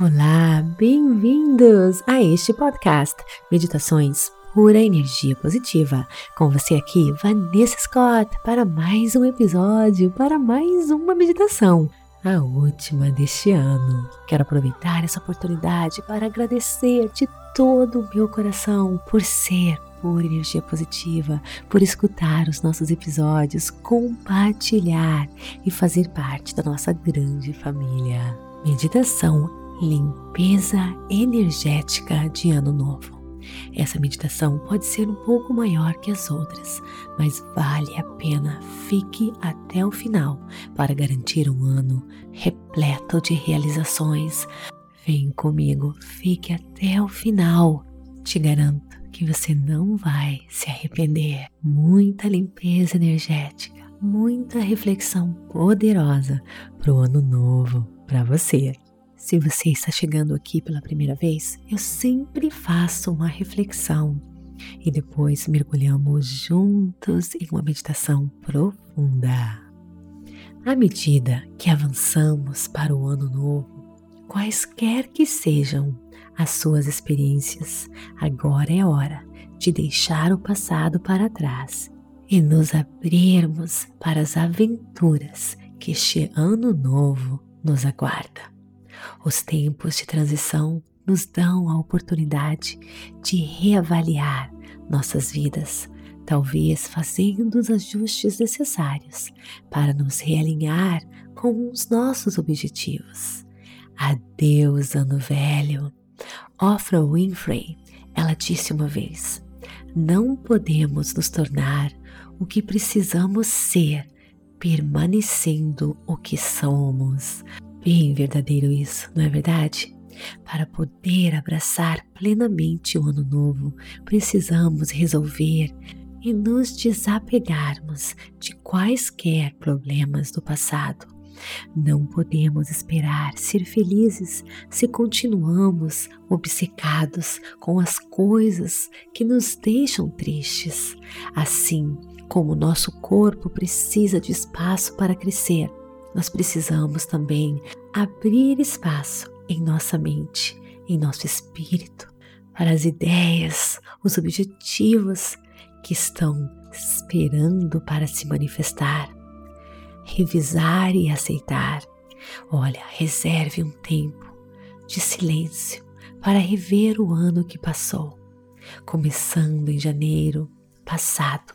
Olá, bem-vindos a este podcast Meditações Pura Energia Positiva. Com você aqui, Vanessa Scott, para mais um episódio, para mais uma meditação, a última deste ano. Quero aproveitar essa oportunidade para agradecer de todo o meu coração por ser pura energia positiva, por escutar os nossos episódios, compartilhar e fazer parte da nossa grande família. Meditação limpeza energética de Ano Novo. Essa meditação pode ser um pouco maior que as outras, mas vale a pena. Fique até o final para garantir um ano repleto de realizações. Vem comigo, fique até o final. Te garanto que você não vai se arrepender. Muita limpeza energética, muita reflexão poderosa para o ano novo para você. Se você está chegando aqui pela primeira vez, eu sempre faço uma reflexão e depois mergulhamos juntos em uma meditação profunda. À medida que avançamos para o ano novo, quaisquer que sejam as suas experiências, agora é hora de deixar o passado para trás e nos abrirmos para as aventuras que este ano novo nos aguarda. Os tempos de transição nos dão a oportunidade de reavaliar nossas vidas, talvez fazendo os ajustes necessários para nos realinhar com os nossos objetivos. Adeus, ano velho. Oprah Winfrey, ela disse uma vez: não podemos nos tornar o que precisamos ser, permanecendo o que somos. Bem verdadeiro isso, não é verdade? Para poder abraçar plenamente o ano novo, precisamos resolver e nos desapegarmos de quaisquer problemas do passado. Não podemos esperar ser felizes se continuamos obcecados com as coisas que nos deixam tristes. Assim como nosso corpo precisa de espaço para crescer, nós precisamos também abrir espaço em nossa mente, em nosso espírito, para as ideias, os objetivos que estão esperando para se manifestar. Revisar e aceitar. Olha, reserve um tempo de silêncio para rever o ano que passou, começando em janeiro passado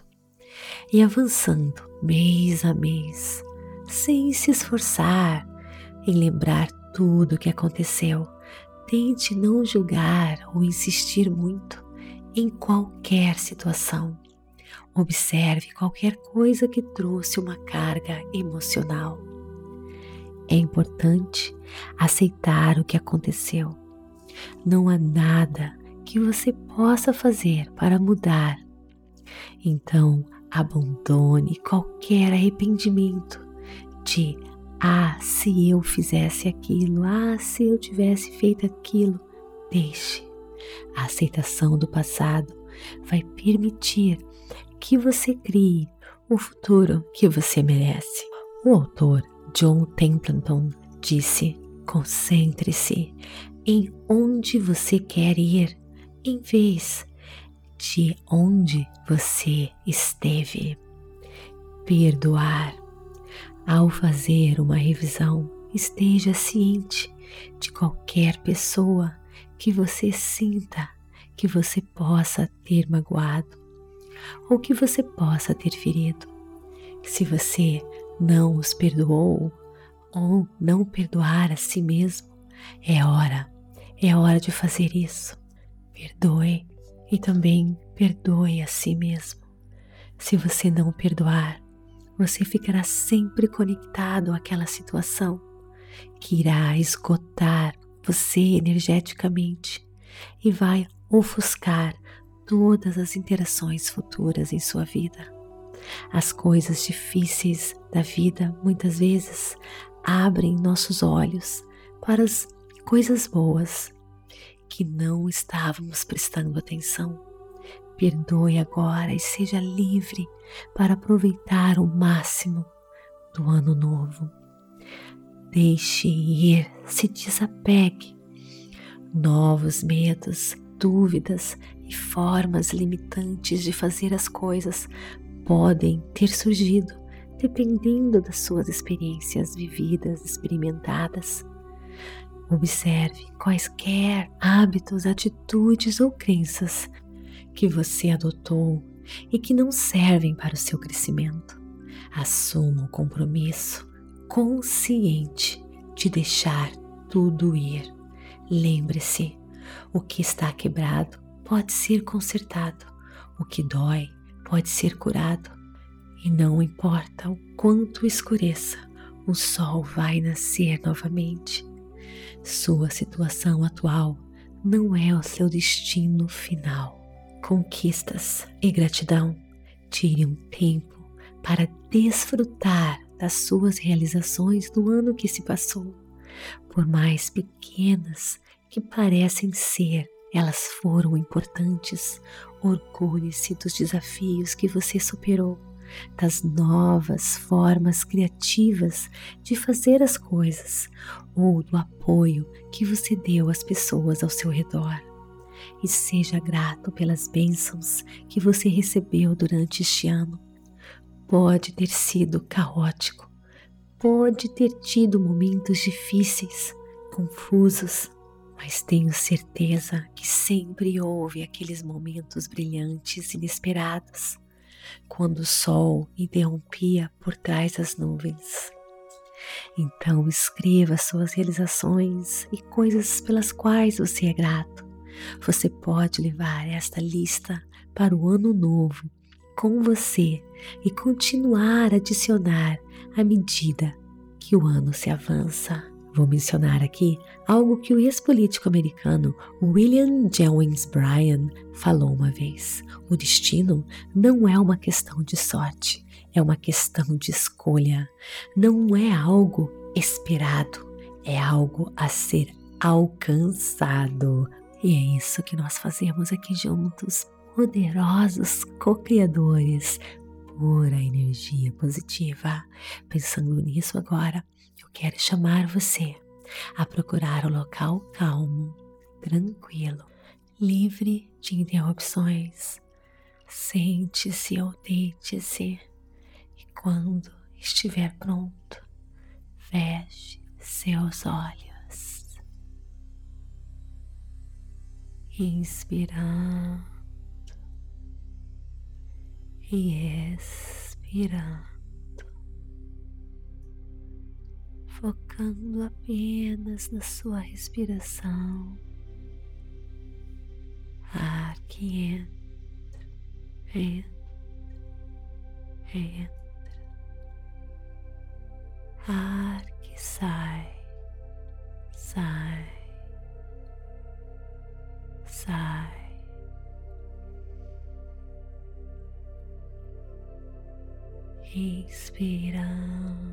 e avançando mês a mês, sem se esforçar em lembrar tudo o que aconteceu. Tente não julgar ou insistir muito em qualquer situação. Observe qualquer coisa que trouxe uma carga emocional. É importante aceitar o que aconteceu. Não há nada que você possa fazer para mudar. Então, abandone qualquer arrependimento de ah, se eu fizesse aquilo, ah, se eu tivesse feito aquilo. Deixe. A aceitação do passado vai permitir que você crie o futuro que você merece. O autor John Templeton disse: concentre-se em onde você quer ir, em vez de onde você esteve. Perdoar ao fazer uma revisão, esteja ciente de qualquer pessoa que você sinta que você possa ter magoado ou que você possa ter ferido. Se você não os perdoou ou não perdoar a si mesmo, é hora, é hora de fazer isso. Perdoe e também perdoe a si mesmo. Se você não perdoar, você ficará sempre conectado àquela situação que irá esgotar você energeticamente e vai ofuscar todas as interações futuras em sua vida. As coisas difíceis da vida muitas vezes abrem nossos olhos para as coisas boas que não estávamos prestando atenção. Perdoe agora e seja livre para aproveitar o máximo do ano novo. Deixe ir, se desapegue Novos medos, dúvidas e formas limitantes de fazer as coisas podem ter surgido dependendo das suas experiências vividas, experimentadas. Observe quaisquer hábitos, atitudes ou crenças que você adotou e que não servem para o seu crescimento. Assuma o compromisso consciente de deixar tudo ir. Lembre-se, o que está quebrado pode ser consertado, o que dói pode ser curado. E não importa o quanto escureça, o sol vai nascer novamente. Sua situação atual não é o seu destino final. Conquistas e gratidão. Tire um tempo para desfrutar das suas realizações do ano que se passou. Por mais pequenas que parecem ser, elas foram importantes. Orgulhe-se dos desafios que você superou, das novas formas criativas de fazer as coisas ou do apoio que você deu às pessoas ao seu redor. E seja grato pelas bênçãos que você recebeu durante este ano. Pode ter sido caótico, pode ter tido momentos difíceis, confusos, mas tenho certeza que sempre houve aqueles momentos brilhantes, inesperados, quando o sol interrompia por trás das nuvens. Então escreva suas realizações e coisas pelas quais você é grato. Você pode levar esta lista para o ano novo com você e continuar a adicionar à medida que o ano se avança. Vou mencionar aqui algo que o ex-político americano William Jennings Bryan falou uma vez. O destino não é uma questão de sorte, é uma questão de escolha. Não é algo esperado, é algo a ser alcançado. E é isso que nós fazemos aqui juntos, poderosos co-criadores, pura energia positiva. Pensando nisso agora, eu quero chamar você a procurar um local calmo, tranquilo, livre de interrupções. Sente-se ou deite-se e quando estiver pronto, feche seus olhos. Inspirando e expirando. focando apenas na sua respiração. Ar que entra, entra, entra. Ar que sai, sai, sai. Inspirando.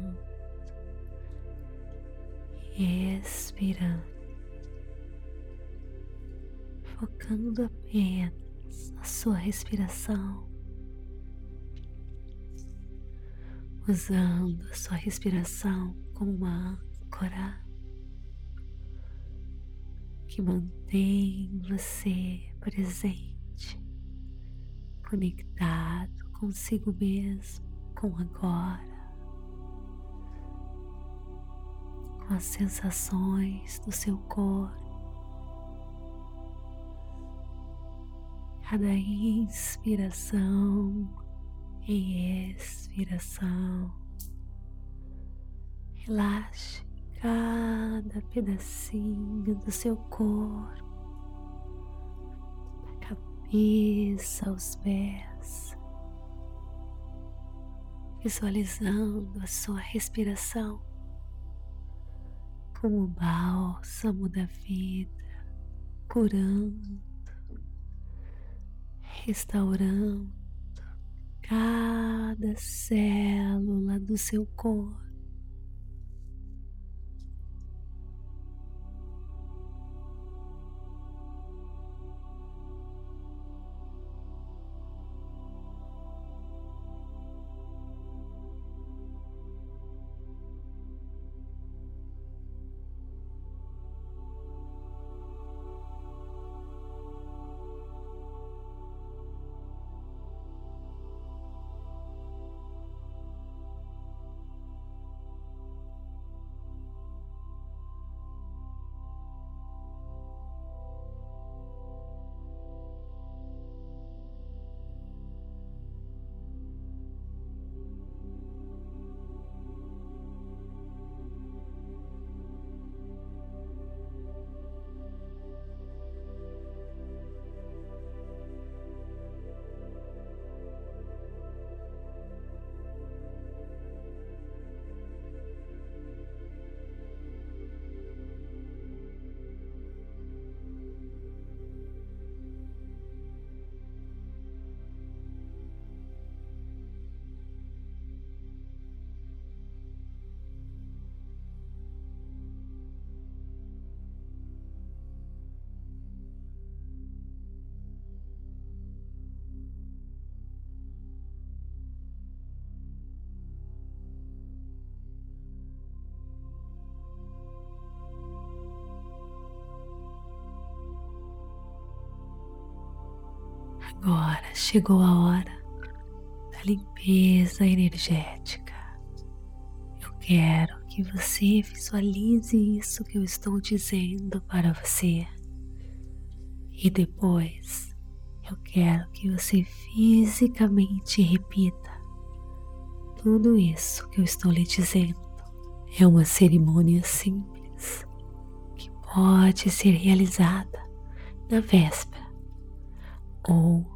Expirando, focando apenas na sua respiração, usando a sua respiração como uma âncora que mantém você presente, conectado consigo mesmo, com agora. com as sensações do seu corpo. Cada inspiração e expiração, relaxe cada pedacinho do seu corpo, da cabeça aos pés, visualizando a sua respiração como o bálsamo da vida, curando, restaurando cada célula do seu corpo. Agora chegou a hora da limpeza energética. Eu quero que você visualize isso que eu estou dizendo para você. E depois eu quero que você fisicamente repita tudo isso que eu estou lhe dizendo. É uma cerimônia simples que pode ser realizada na véspera ou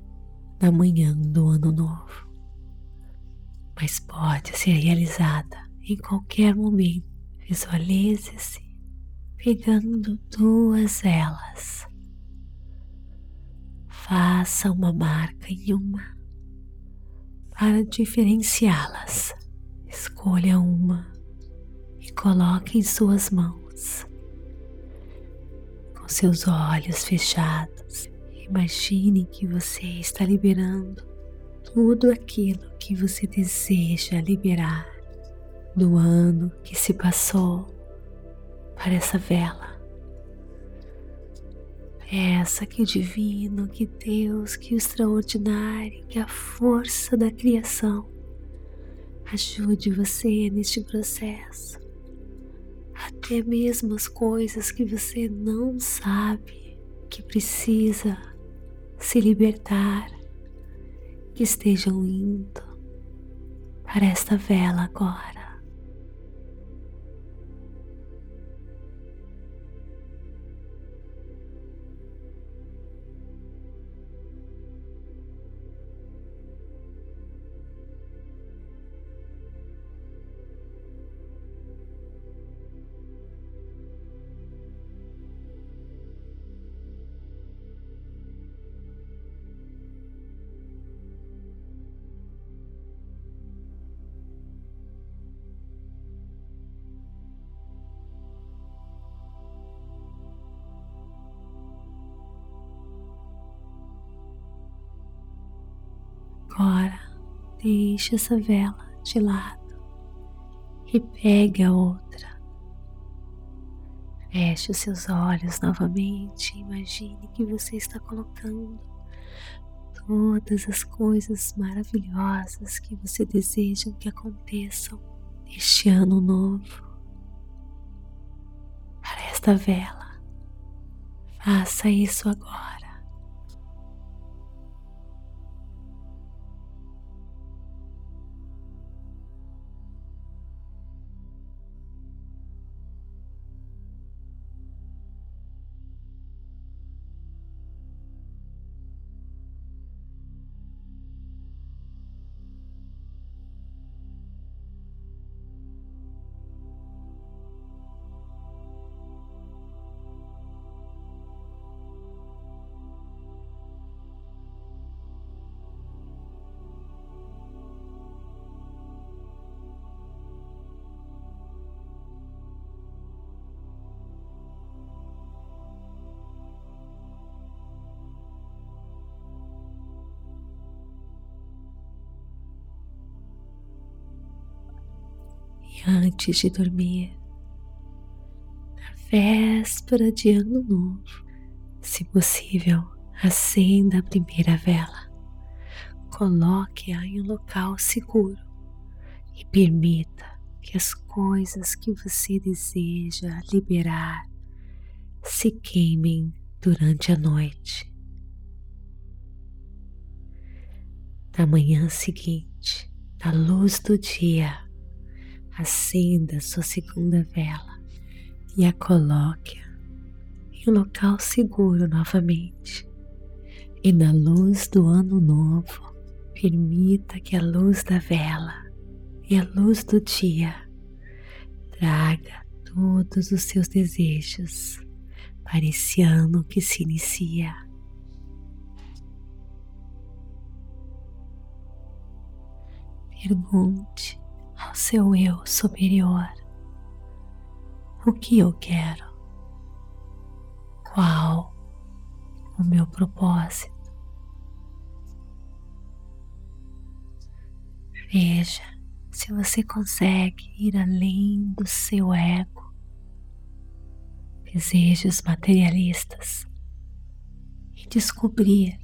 na manhã do ano novo, mas pode ser realizada em qualquer momento. Visualize-se pegando duas velas. Faça uma marca em uma para diferenciá-las. Escolha uma e coloque em suas mãos. Com seus olhos fechados, imagine que você está liberando tudo aquilo que você deseja liberar do ano que se passou para essa vela. Peça que o divino, que Deus, que o extraordinário, que a força da criação ajude você neste processo. Até mesmo as coisas que você não sabe que precisa se libertar, que estejam indo para esta vela agora. Agora deixe essa vela de lado e pegue a outra. Feche os seus olhos novamente imagine que você está colocando todas as coisas maravilhosas que você deseja que aconteçam neste ano novo para esta vela. Faça isso agora. Antes de dormir, na véspera de Ano Novo, se possível, acenda a primeira vela, coloque-a em um local seguro e permita que as coisas que você deseja liberar se queimem durante a noite. Na manhã seguinte, na luz do dia, acenda sua segunda vela e a coloque em um local seguro novamente. E na luz do ano novo, permita que a luz da vela e a luz do dia traga todos os seus desejos para esse ano que se inicia. Pergunte ao seu eu superior. O que eu quero, qual o meu propósito. Veja se você consegue ir além do seu ego, desejos materialistas e descobrir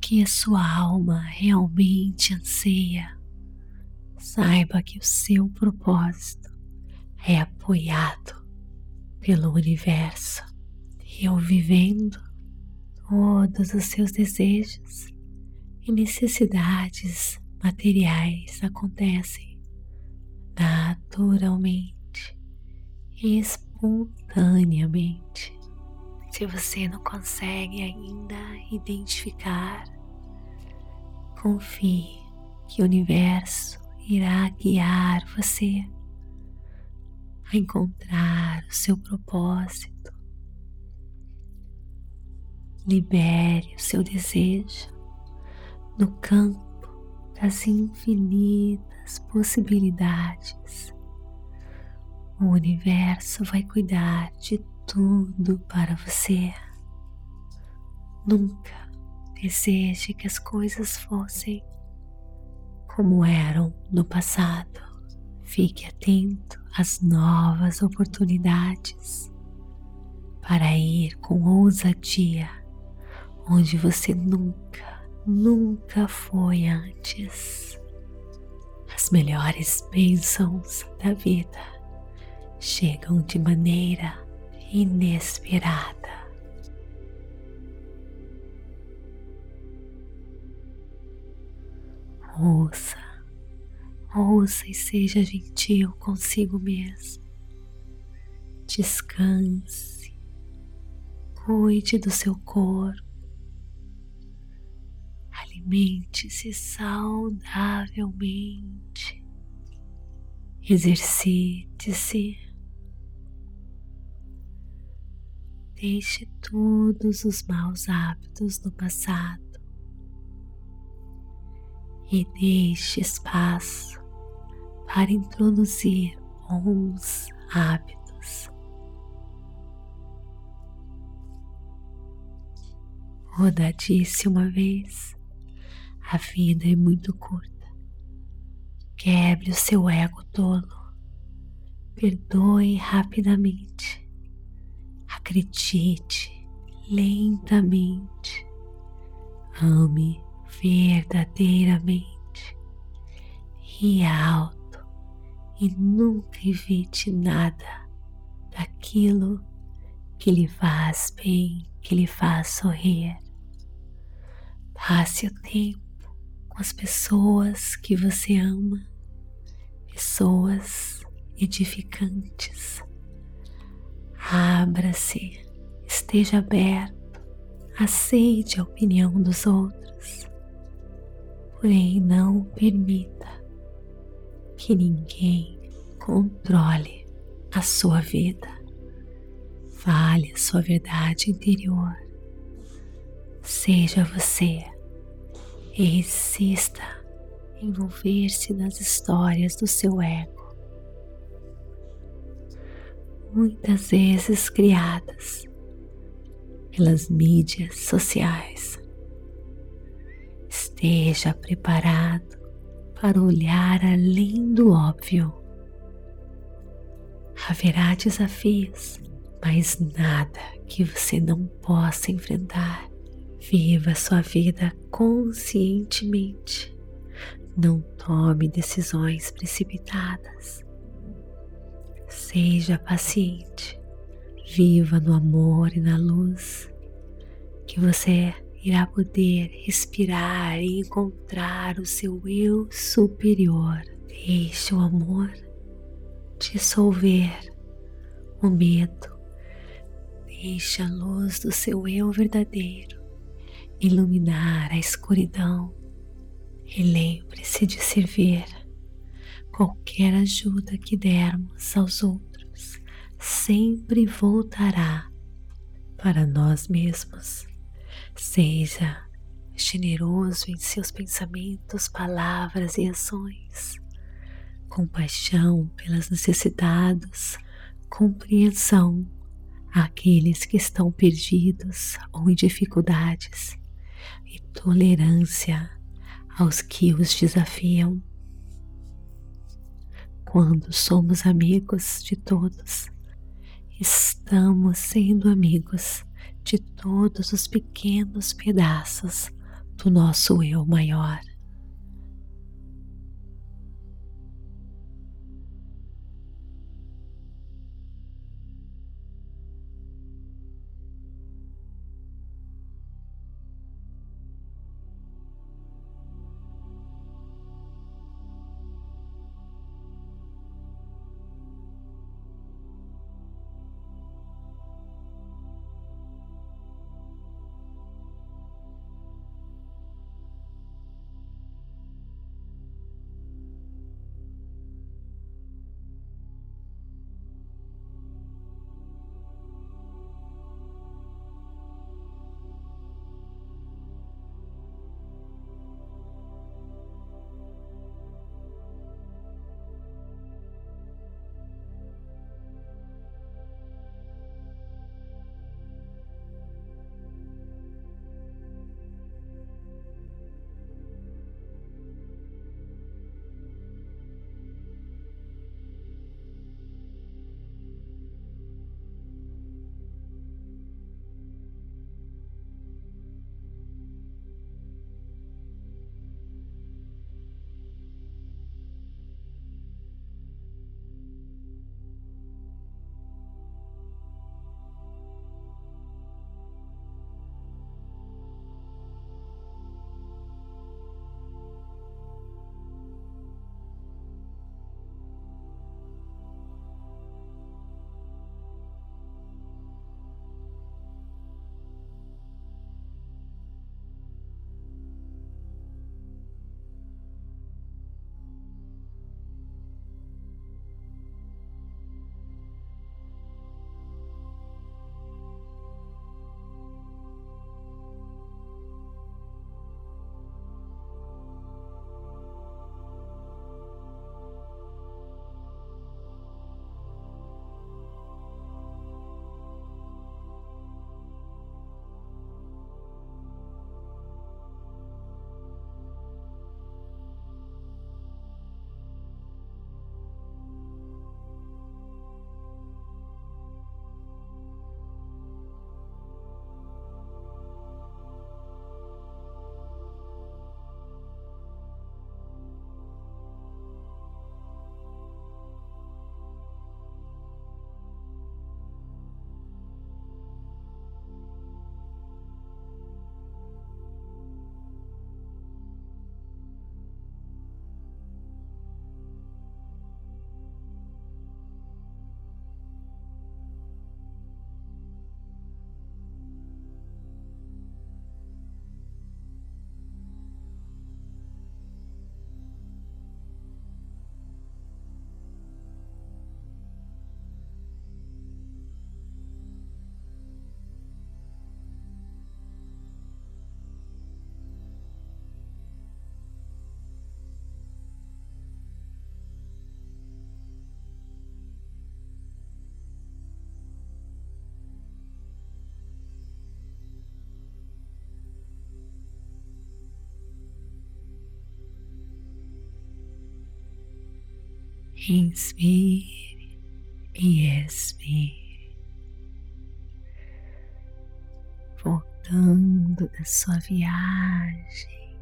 que a sua alma realmente anseia, saiba que o seu propósito é apoiado pelo universo e eu vivendo todos os seus desejos e necessidades materiais acontecem naturalmente e espontaneamente. Se você não consegue ainda identificar, confie que o universo irá guiar você a encontrar o seu propósito. Libere o seu desejo no campo das infinitas possibilidades. O universo vai cuidar de tudo para você. Nunca deseje que as coisas fossem como eram no passado. Fique atento às novas oportunidades para ir com ousadia onde você nunca nunca foi antes. As melhores bênçãos da vida chegam de maneira inesperada. Ouça, ouça e seja gentil consigo mesmo. Descanse, cuide do seu corpo. Alimente-se saudavelmente, exercite-se, deixe todos os maus hábitos do passado e deixe espaço para introduzir bons hábitos. Oda disse uma vez a vida é muito curta. Quebre o seu ego tolo. Perdoe rapidamente. Acredite lentamente. Ame verdadeiramente. Ria alto e nunca evite nada daquilo que lhe faz bem, que lhe faz sorrir. Passe o tempo com as pessoas que você ama, pessoas edificantes. Abra-se, esteja aberto, aceite a opinião dos outros, porém não permita que ninguém controle a sua vida. Fale a sua verdade interior. Seja você e resista envolver-se nas histórias do seu ego, muitas vezes criadas pelas mídias sociais. Esteja preparado para olhar além do óbvio. Haverá desafios, mas nada que você não possa enfrentar Viva sua vida conscientemente. Não tome decisões precipitadas. Seja paciente. Viva no amor e na luz, que você irá poder respirar e encontrar o seu eu superior. Deixe o amor dissolver o medo. Deixe a luz do seu eu verdadeiro iluminar a escuridão e lembre-se de servir. Qualquer ajuda que dermos aos outros sempre voltará para nós mesmos. Seja generoso em seus pensamentos, palavras e ações. Compaixão pelas necessidades, compreensão àqueles que estão perdidos ou em dificuldades e tolerância aos que os desafiam. Quando somos amigos de todos, estamos sendo amigos de todos os pequenos pedaços do nosso eu maior. Inspire e expire, voltando da sua viagem,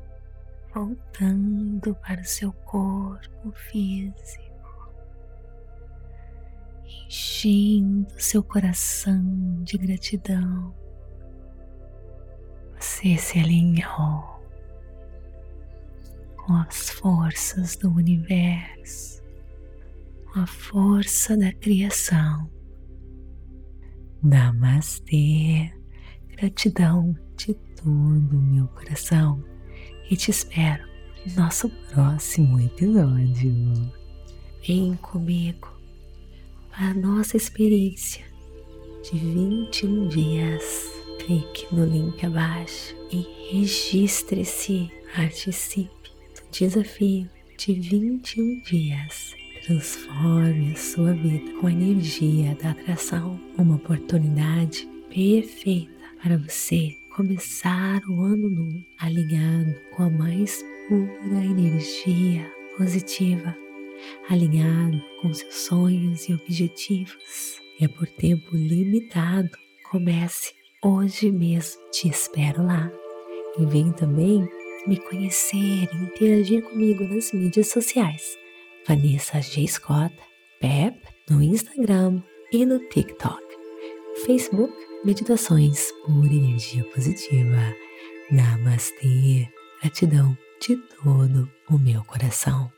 voltando para o seu corpo físico, enchendo seu coração de gratidão. Você se alinhou com as forças do universo a força da criação. Namastê, gratidão de todo o meu coração e te espero no nosso próximo episódio. Vem comigo para a nossa experiência de 21 dias. Clique no link abaixo e registre-se, participe do desafio de 21 dias Transforme a sua vida com a energia da atração, uma oportunidade perfeita para você começar o ano novo alinhado com a mais pura energia positiva, alinhado com seus sonhos e objetivos. É por tempo limitado. Comece hoje mesmo. Te espero lá E vem também me conhecer e interagir comigo nas mídias sociais. Vanessa G. Scott, Pep, no Instagram e no TikTok. Facebook, Meditações por Energia Positiva. Namastê. Gratidão de todo o meu coração.